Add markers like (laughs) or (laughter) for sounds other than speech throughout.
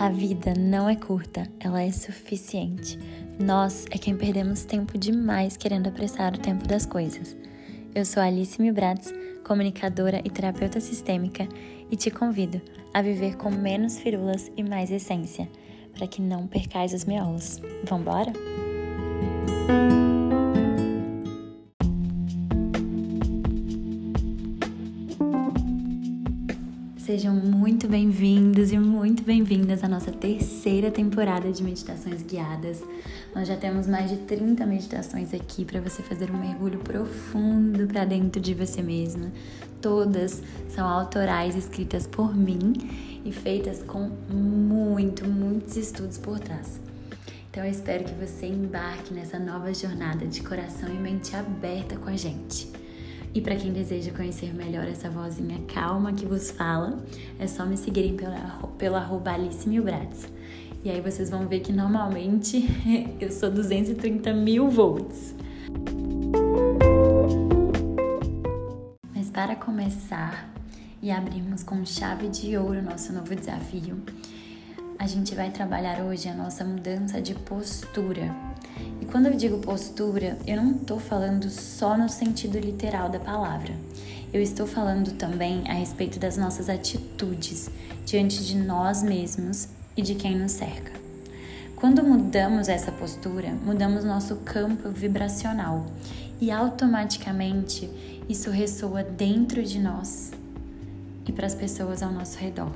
A vida não é curta, ela é suficiente. Nós é quem perdemos tempo demais querendo apressar o tempo das coisas. Eu sou Alice Milbratz, comunicadora e terapeuta sistêmica, e te convido a viver com menos firulas e mais essência, para que não percais os miolos. Vambora? Sejam muito bem-vindos e muito bem-vindas à nossa terceira temporada de meditações guiadas. Nós já temos mais de 30 meditações aqui para você fazer um mergulho profundo para dentro de você mesma. Todas são autorais escritas por mim e feitas com muito, muitos estudos por trás. Então eu espero que você embarque nessa nova jornada de coração e mente aberta com a gente. E para quem deseja conhecer melhor essa vozinha calma que vos fala, é só me seguirem pela, pela arroba Alice Milbratz. E aí vocês vão ver que normalmente (laughs) eu sou 230 mil volts. Mas para começar e abrirmos com chave de ouro nosso novo desafio, a gente vai trabalhar hoje a nossa mudança de postura e quando eu digo postura, eu não estou falando só no sentido literal da palavra. Eu estou falando também a respeito das nossas atitudes diante de nós mesmos e de quem nos cerca. Quando mudamos essa postura, mudamos nosso campo vibracional e automaticamente isso ressoa dentro de nós e para as pessoas ao nosso redor.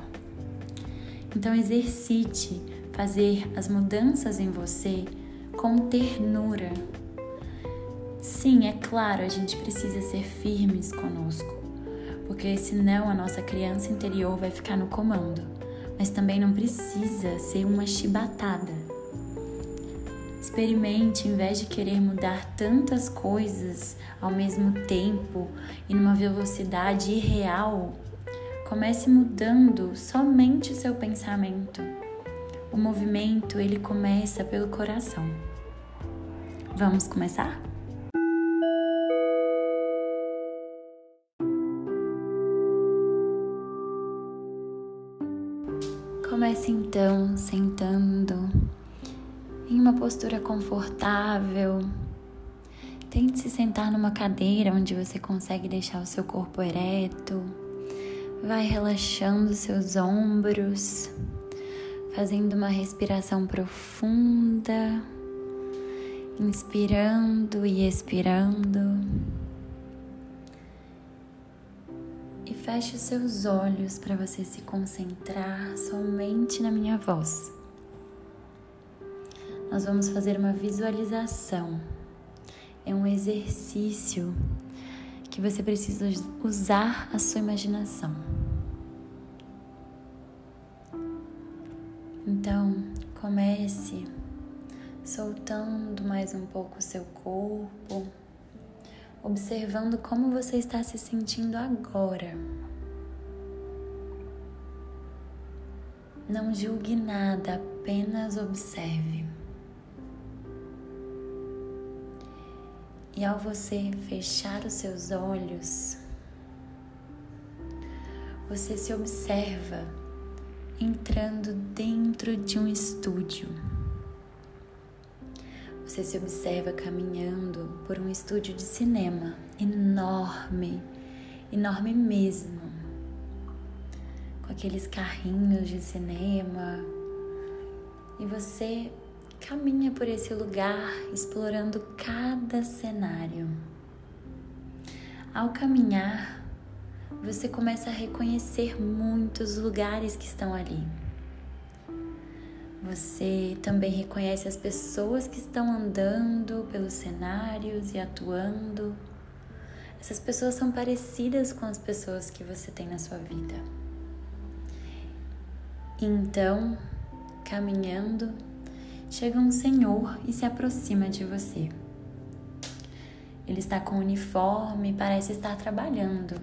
Então, exercite fazer as mudanças em você com ternura. Sim, é claro, a gente precisa ser firmes conosco, porque senão a nossa criança interior vai ficar no comando. Mas também não precisa ser uma chibatada. Experimente, em vez de querer mudar tantas coisas ao mesmo tempo e numa velocidade irreal, comece mudando somente o seu pensamento. O movimento ele começa pelo coração. Vamos começar? Comece então sentando em uma postura confortável. Tente se sentar numa cadeira onde você consegue deixar o seu corpo ereto. Vai relaxando seus ombros, fazendo uma respiração profunda inspirando e expirando. E feche os seus olhos para você se concentrar somente na minha voz. Nós vamos fazer uma visualização. É um exercício que você precisa usar a sua imaginação. Então, comece soltando mais um pouco o seu corpo, observando como você está se sentindo agora. Não julgue nada, apenas observe. E ao você fechar os seus olhos, você se observa entrando dentro de um estúdio. Você se observa caminhando por um estúdio de cinema enorme, enorme mesmo, com aqueles carrinhos de cinema. E você caminha por esse lugar explorando cada cenário. Ao caminhar, você começa a reconhecer muitos lugares que estão ali você também reconhece as pessoas que estão andando pelos cenários e atuando. Essas pessoas são parecidas com as pessoas que você tem na sua vida. Então, caminhando, chega um senhor e se aproxima de você. Ele está com uniforme e parece estar trabalhando.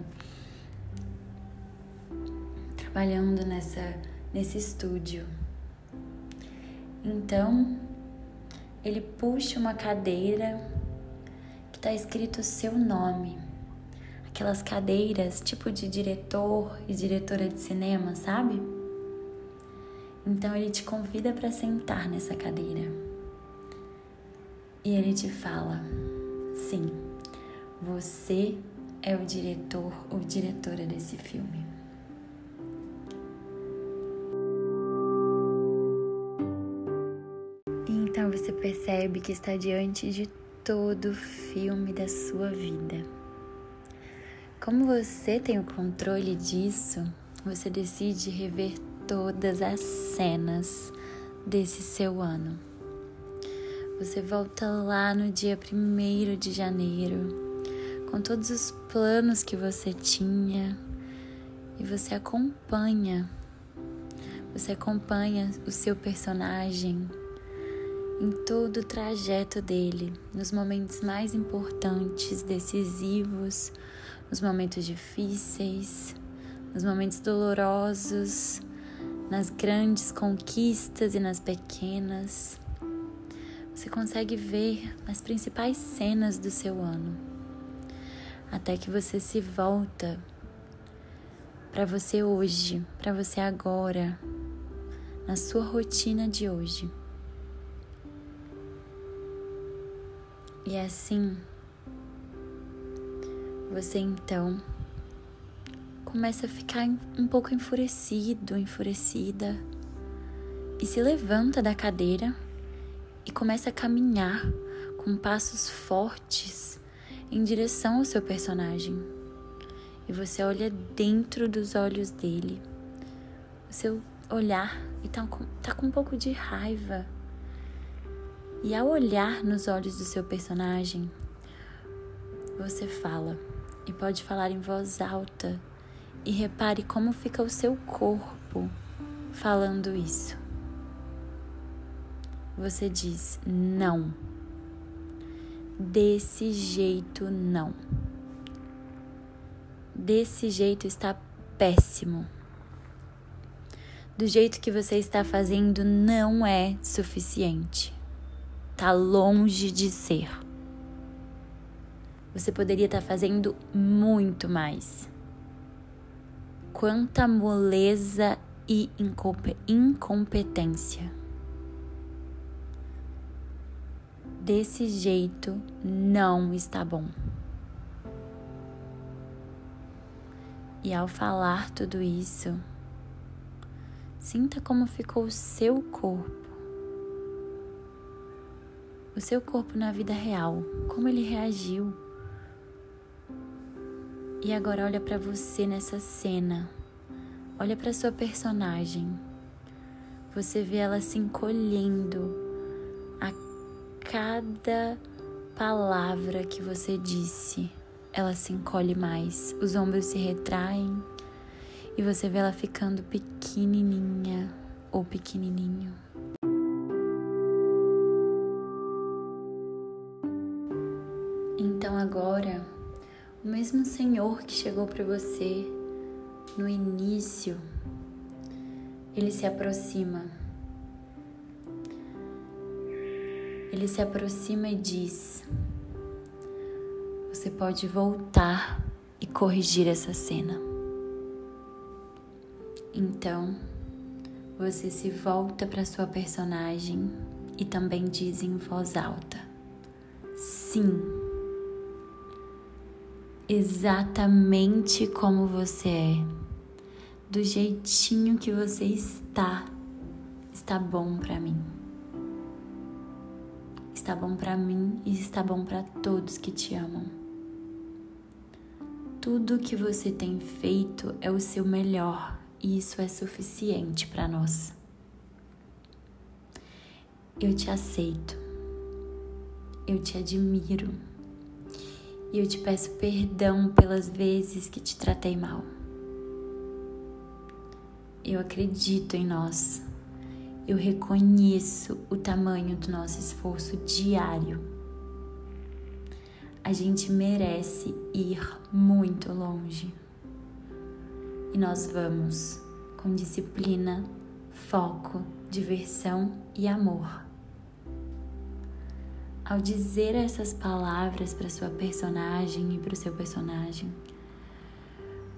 Trabalhando nessa, nesse estúdio. Então, ele puxa uma cadeira que está escrito seu nome. Aquelas cadeiras tipo de diretor e diretora de cinema, sabe? Então ele te convida para sentar nessa cadeira. E ele te fala: sim, você é o diretor ou diretora desse filme. Percebe que está diante de todo o filme da sua vida. Como você tem o controle disso, você decide rever todas as cenas desse seu ano. Você volta lá no dia 1 de janeiro, com todos os planos que você tinha, e você acompanha. Você acompanha o seu personagem em todo o trajeto dele, nos momentos mais importantes, decisivos, nos momentos difíceis, nos momentos dolorosos, nas grandes conquistas e nas pequenas. Você consegue ver as principais cenas do seu ano, até que você se volta para você hoje, para você agora, na sua rotina de hoje. E é assim, você então começa a ficar um pouco enfurecido, enfurecida, e se levanta da cadeira e começa a caminhar com passos fortes em direção ao seu personagem. E você olha dentro dos olhos dele. O seu olhar está com, tá com um pouco de raiva. E ao olhar nos olhos do seu personagem, você fala e pode falar em voz alta e repare como fica o seu corpo falando isso. Você diz não. Desse jeito não. Desse jeito está péssimo. Do jeito que você está fazendo não é suficiente. Tá longe de ser. Você poderia estar fazendo muito mais quanta moleza e incompetência. Desse jeito não está bom. E ao falar tudo isso, sinta como ficou o seu corpo. O seu corpo na vida real, como ele reagiu e agora olha para você nessa cena. Olha para sua personagem. Você vê ela se encolhendo a cada palavra que você disse. Ela se encolhe mais, os ombros se retraem e você vê ela ficando pequenininha ou pequenininho. Então agora o mesmo Senhor que chegou para você no início, ele se aproxima. Ele se aproxima e diz: Você pode voltar e corrigir essa cena. Então, você se volta para sua personagem e também diz em voz alta: Sim exatamente como você é, do jeitinho que você está, está bom para mim. Está bom para mim e está bom para todos que te amam. Tudo que você tem feito é o seu melhor e isso é suficiente para nós. Eu te aceito. Eu te admiro e eu te peço perdão pelas vezes que te tratei mal. Eu acredito em nós. Eu reconheço o tamanho do nosso esforço diário. A gente merece ir muito longe. E nós vamos com disciplina, foco, diversão e amor. Ao dizer essas palavras para sua personagem e para o seu personagem,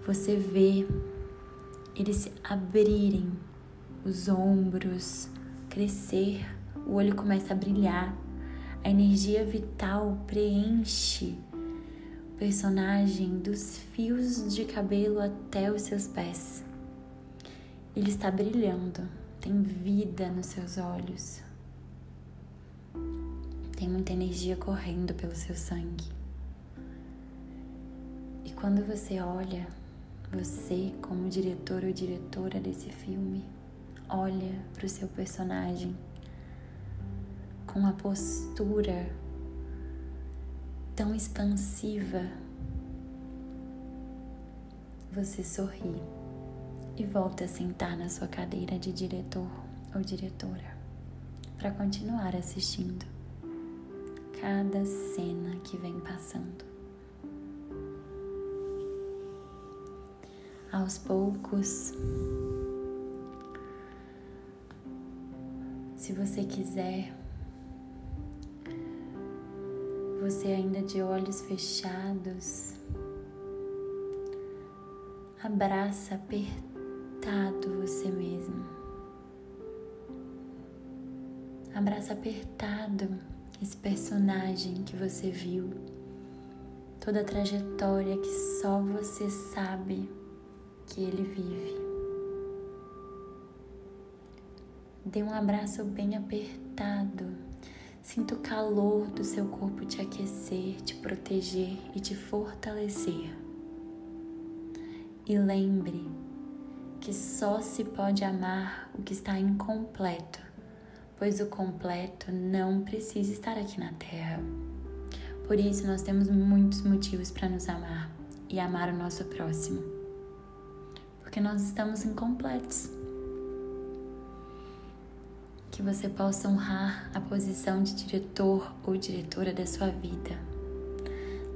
você vê eles se abrirem os ombros crescer, o olho começa a brilhar, a energia vital preenche o personagem dos fios de cabelo até os seus pés. Ele está brilhando, tem vida nos seus olhos, tem muita energia correndo pelo seu sangue. E quando você olha, você, como diretor ou diretora desse filme, olha para o seu personagem com uma postura tão expansiva, você sorri e volta a sentar na sua cadeira de diretor ou diretora para continuar assistindo cada cena que vem passando. Aos poucos, se você quiser, você ainda de olhos fechados, abraça apertado você mesmo. Abraça apertado esse personagem que você viu, toda a trajetória que só você sabe que ele vive. Dê um abraço bem apertado Sinta o calor do seu corpo te aquecer, te proteger e te fortalecer. E lembre que só se pode amar o que está incompleto, pois o completo não precisa estar aqui na Terra. Por isso, nós temos muitos motivos para nos amar e amar o nosso próximo, porque nós estamos incompletos que você possa honrar a posição de diretor ou diretora da sua vida,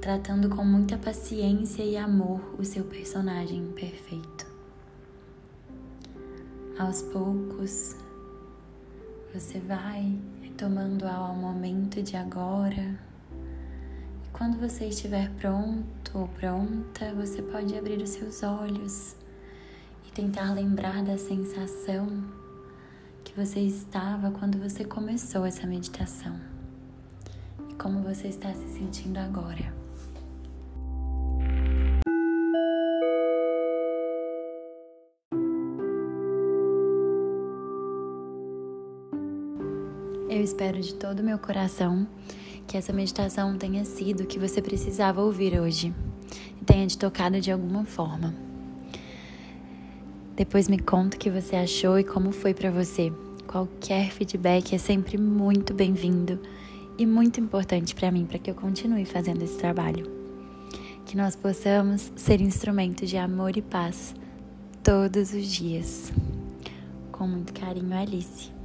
tratando com muita paciência e amor o seu personagem perfeito. Aos poucos, você vai retomando ao momento de agora. E quando você estiver pronto ou pronta, você pode abrir os seus olhos e tentar lembrar da sensação que você estava quando você começou essa meditação e como você está se sentindo agora. Espero de todo o meu coração que essa meditação tenha sido o que você precisava ouvir hoje e tenha te tocado de alguma forma. Depois me conta o que você achou e como foi para você. Qualquer feedback é sempre muito bem-vindo e muito importante para mim para que eu continue fazendo esse trabalho. Que nós possamos ser instrumentos de amor e paz todos os dias. Com muito carinho, Alice.